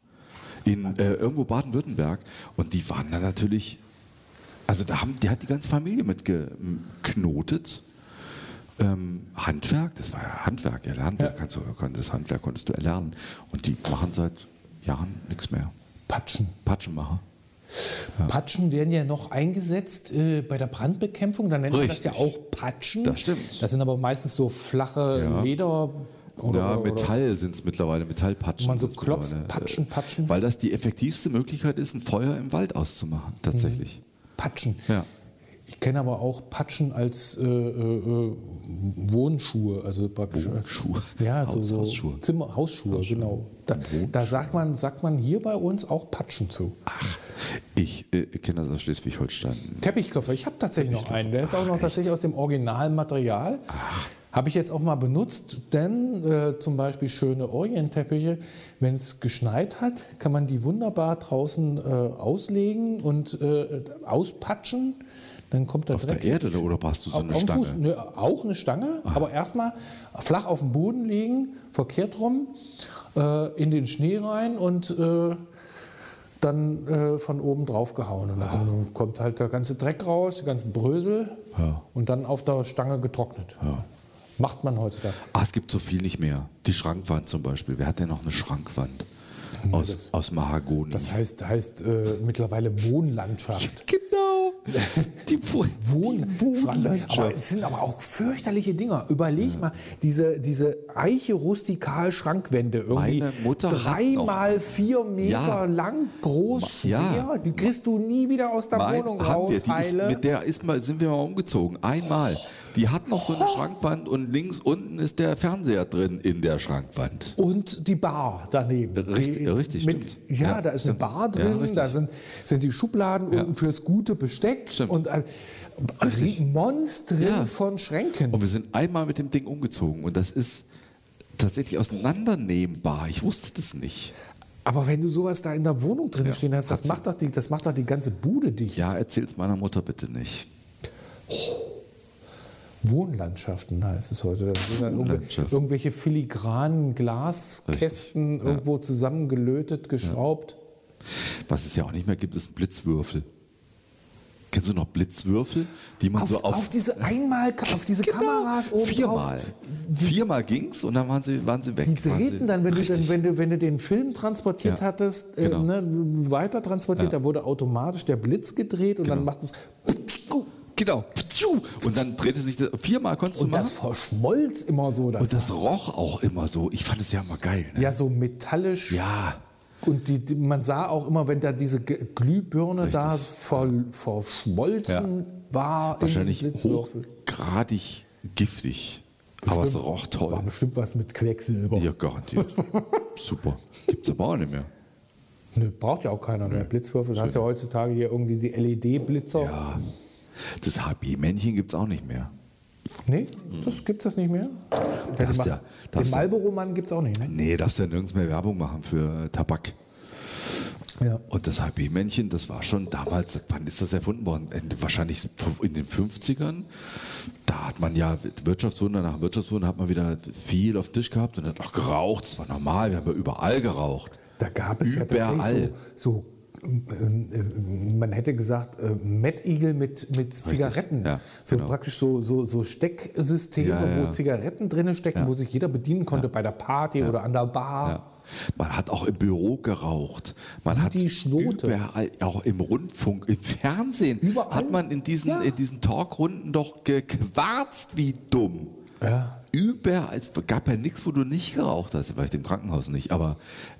in äh, irgendwo Baden-Württemberg. Und die waren dann natürlich. Also da haben, die hat die ganze Familie mitgeknotet. Ähm, Handwerk, das war ja Handwerk, ja, Handwerk Ja. kannst du, das Handwerk konntest du erlernen. Und die machen seit Jahren nichts mehr. Patschen. Patschenmacher. Patschen werden ja noch eingesetzt äh, bei der Brandbekämpfung. Dann nennt man das ja auch Patschen. Das stimmt. Das sind aber meistens so flache Ja. Leder. Oder, ja, Metall sind es mittlerweile, Metallpatschen. Man so klopft, mittlerweile. patschen, patschen. Weil das die effektivste Möglichkeit ist, ein Feuer im Wald auszumachen, tatsächlich. Patschen. Ja. Ich kenne aber auch Patschen als äh, äh, äh, Wohnschuhe, also praktisch. Wohnschuhe? Ja, so, Haus- so Hausschuhe. Zimmer, Hausschuhe, genau. Da, da sagt man, sagt man hier bei uns auch Patschen zu. Ach, ich äh, kenne das aus Schleswig-Holstein. Teppichklopfer, ich habe tatsächlich noch einen. Der ist auch noch tatsächlich aus dem Originalmaterial. Habe ich jetzt auch mal benutzt, denn äh, zum Beispiel schöne Orientteppiche, wenn es geschneit hat, kann man die wunderbar draußen äh, auslegen und äh, auspatschen. Dann kommt der Auf der Dreck Erde oder, oder hast du so auf, eine Stange? Fuß, nö, auch eine Stange, aber erstmal flach auf den Boden legen, verkehrt rum, äh, in den Schnee rein und äh, dann äh, von oben drauf gehauen. Und dann kommt halt der ganze Dreck raus, die ganzen Brösel Ja. und dann auf der Stange getrocknet. Macht man heutzutage. Ah, es gibt so viel nicht mehr. Die Schrankwand zum Beispiel. Wer hat denn noch eine Schrankwand? Aus, das- aus Mahagoni. Das heißt, heißt äh, mittlerweile Wohnlandschaft. Die Wohn Wohnschrank. Aber es sind aber auch fürchterliche Dinger. Überleg mal, diese, diese Eiche-Rustikal-Schrankwände, irgendwie Meine Mutter hat dreimal vier Meter Ja. lang, groß, schwer. Ja. Die kriegst du nie wieder aus der Mein, Wohnung raus, Heile. mit der ist mal, sind wir mal umgezogen. Einmal. Die hat noch so eine Schrankwand und links unten ist der Fernseher drin in der Schrankwand. Und die Bar daneben. Richtig- die, richtig, mit, stimmt. Ja, Ja, da ist stimmt. eine Bar Ja, drin, da sind, sind die Schubladen Ja. unten fürs gute Besteck Stimmt. und ein Monstren Ja. von Schränken. Und wir sind einmal mit dem Ding umgezogen und das ist tatsächlich auseinandernehmbar. Ich wusste das nicht. Aber wenn du sowas da in der Wohnung drin Ja, stehen hast, das macht, doch die, das macht doch die ganze Bude dicht. Ja, erzähl's meiner Mutter bitte nicht. Wohnlandschaften heißt es heute. Das sind irgendw- irgendwelche filigranen Glaskästen irgendwo zusammengelötet, geschraubt. Was es ja auch nicht mehr gibt, ist Blitzwürfel. Kennst du noch Blitzwürfel, die man Auf, so auf, auf, diese einmal auf diese Genau, Kameras oben viermal, drauf. viermal ging's und dann waren sie, waren sie weg. Die drehten dann, wenn du, richtig. dann, wenn, du, wenn du den Film transportiert Ja, hattest, äh, genau. ne, weiter transportiert, da wurde automatisch der Blitz gedreht und dann Genau. macht es. Genau. Und dann drehte sich das, viermal konntest du Und machen. das verschmolz immer so. Das und das roch auch immer so. Ich fand es ja immer geil. Ne? ja, so metallisch. Ja. Und die, die, man sah auch immer, wenn da diese Glühbirne da Richtig. ver, verschmolzen war Wahrscheinlich hochgradig giftig. Aber es roch toll. War bestimmt was mit Quecksilber. Ja, garantiert. Super. Gibt's aber auch nicht mehr. Nö, braucht ja auch keiner mehr Blitzwürfel. Du hast ja heutzutage hier irgendwie die LED-Blitzer. Ja. Das HB-Männchen gibt's auch nicht mehr. Nee, das gibt es nicht mehr. Darfst den ja- den ja- Marlboro-Mann gibt es auch nicht. Ne? Nee, darfst ja nirgends mehr Werbung machen für Tabak. Ja. Und das HB-Männchen, das war schon damals, wann ist das erfunden worden? Wahrscheinlich in den 50ern. Da hat man ja Wirtschaftswunder nach Wirtschaftswunder hat man wieder viel auf Tisch gehabt und hat auch geraucht. Das war normal, wir haben ja überall geraucht. Da gab es ja Überall. tatsächlich so, so man hätte gesagt, äh, Mettigel mit, mit Zigaretten. ja, so genau. praktisch so, so, so Stecksysteme, Ja, wo Zigaretten drin stecken, wo sich jeder bedienen konnte bei der Party oder an der Bar. Man hat auch im Büro geraucht. Man hat die Schnote. überall, auch im Rundfunk, im Fernsehen, Überall. hat man in diesen, Ja. in diesen Talkrunden doch gequarzt wie dumm. Ja. Überall, es gab ja nichts, wo du nicht geraucht hast, vielleicht im Krankenhaus nicht, aber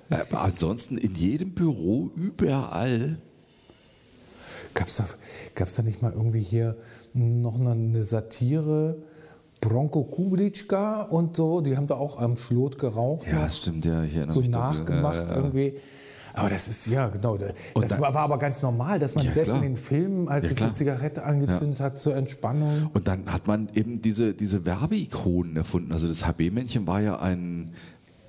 äh, ansonsten in jedem Büro, überall. Gab es da, gab's da nicht mal irgendwie hier noch eine, Satire? Bronco Kublitschka und so, die haben da auch am Schlot geraucht. Ja, stimmt, ja. Ich erinnere so mich dunkel. nachgemacht ja, ja. irgendwie. Aber das ist, ja, genau. Das dann- war, war aber ganz normal, dass man Ja, selbst klar. in den Filmen, als Ja, sich klar. eine Zigarette angezündet hat zur Entspannung. Und dann hat man eben diese, diese Werbeikonen erfunden. Also das HB-Männchen war ja ein,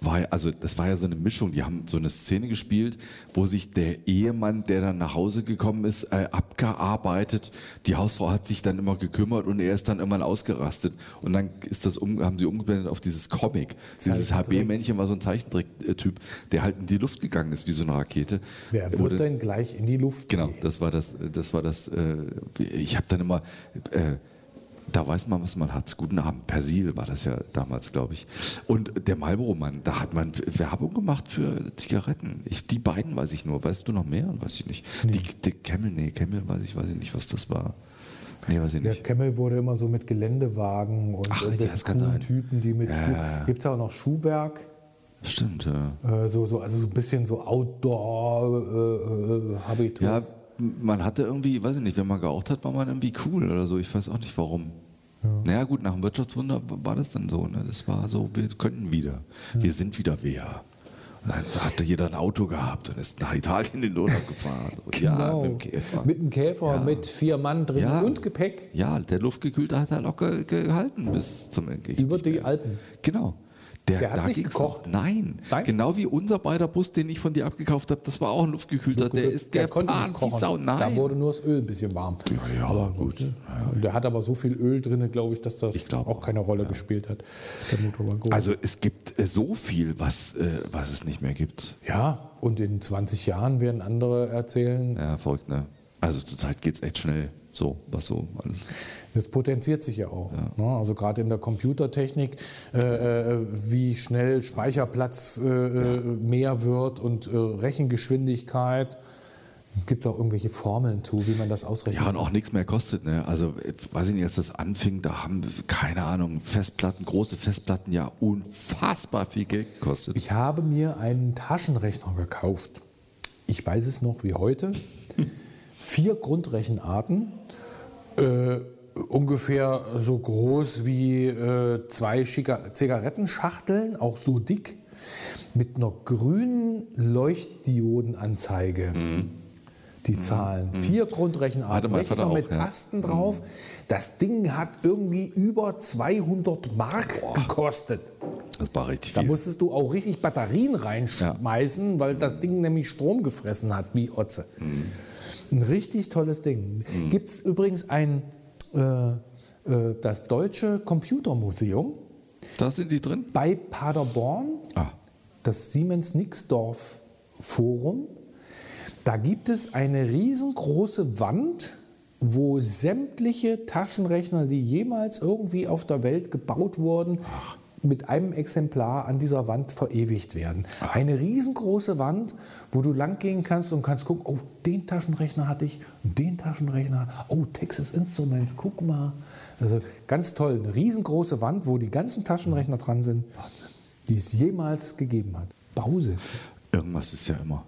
war, ja- also das war ja so eine Mischung. Die haben so eine Szene gespielt, wo sich der Ehemann, der dann nach Hause gekommen ist, äh, abgearbeitet. Die Hausfrau hat sich dann immer gekümmert und er ist dann irgendwann ausgerastet. Und dann ist das um, haben sie umgeblendet auf dieses Comic. Dieses. HB-Männchen war so ein Zeichentrick-Typ, der halt in die Luft gegangen ist wie so eine Rakete. Wer Wurde- wird denn gleich in die Luft Genau, gehen? das war das, das war das, äh, ich habe dann immer, äh, da weiß man, was man hat. Guten Abend, Persil war das ja damals, glaube ich. Und der Marlboro-Mann, da hat man Werbung gemacht für Zigaretten. Ich, die beiden weiß ich nur. Weißt du noch mehr? Weiß ich nicht. Die, die Camel, nee, Camel weiß ich, weiß ich nicht, was das war. Nee, weiß ich Der nicht. Kemmel wurde immer so mit Geländewagen und Ach, ja, das kann sein. Typen, die mit Ja, Schuh. Gibt es auch noch Schuhwerk? Stimmt, ja. Äh, so, so, also so ein bisschen so Outdoor-Habitus. Ja, man hatte irgendwie, weiß ich nicht, wenn man geraucht hat, war man irgendwie cool oder so. Ich weiß auch nicht warum. Naja, gut, nach dem Wirtschaftswunder war das dann so. Ne? Das war so, wir können wieder. Wir sind wieder wer. Und dann hatte jeder ein Auto gehabt und ist nach Italien in den Urlaub gefahren. Und Ja, Genau. mit dem Käfer. Mit einem Käfer, mit vier Mann drin Ja. und Gepäck ja, der Luftgekühlte hat er locker gehalten bis zum Ende. über die Alpen. Genau. Der, Der hat da nicht gekocht? Nein. Nein? Genau wie unser beider Bus, den ich von dir abgekauft habe, das war auch ein luftgekühlter. Der ist der konnte nicht kochen. Sau. Nein. Da wurde nur das Öl ein bisschen warm. ja, aber gut. gut. Der hat aber so viel Öl drin, glaube ich, dass das Ich glaub auch keine Rolle gespielt hat. Der Motor. Also es gibt äh, so viel, was, äh, was es nicht mehr gibt. ja, und in 20 Jahren werden andere erzählen, Ja, verrückt, ne? Also zurzeit geht es echt schnell. So, was so alles. Das potenziert sich ja auch. Ne? Also gerade in der Computertechnik, äh, äh, wie schnell Speicherplatz äh, äh, mehr wird und äh, Rechengeschwindigkeit. Gibt es auch irgendwelche Formeln zu, wie man das ausrechnet? Ja, und auch nichts mehr kostet, ne? Also, weiß ich nicht, als das anfing, da haben, keine Ahnung, Festplatten, große Festplatten ja unfassbar viel Geld gekostet. Ich habe mir einen Taschenrechner gekauft. Ich weiß es noch wie heute. Vier Grundrechenarten, äh, ungefähr so groß wie äh, zwei Schiga- Zigarettenschachteln, auch so dick, mit einer grünen Leuchtdiodenanzeige. Die Zahlen. Vier Hatte Grundrechenarten. Rechner Vater auch, mit ja. Tasten drauf. Das Ding hat irgendwie über 200 Mark gekostet. Das war richtig Da viel. musstest du auch richtig Batterien reinschmeißen, weil das Ding nämlich Strom gefressen hat, wie Otze. Ein richtig tolles Ding. Gibt es übrigens ein, äh, äh, das Deutsche Computermuseum Da sind die drin? bei Paderborn, Ah, das Siemens-Nixdorf Forum. Da gibt es eine riesengroße Wand, wo sämtliche Taschenrechner, die jemals irgendwie auf der Welt gebaut wurden, mit einem Exemplar an dieser Wand verewigt werden. Eine riesengroße Wand, wo du langgehen kannst und kannst gucken, oh, den Taschenrechner hatte ich, den Taschenrechner, oh, Texas Instruments, guck mal. Also ganz toll, eine riesengroße Wand, wo die ganzen Taschenrechner dran sind, die es jemals gegeben hat. Bausätze. irgendwas ist ja immer.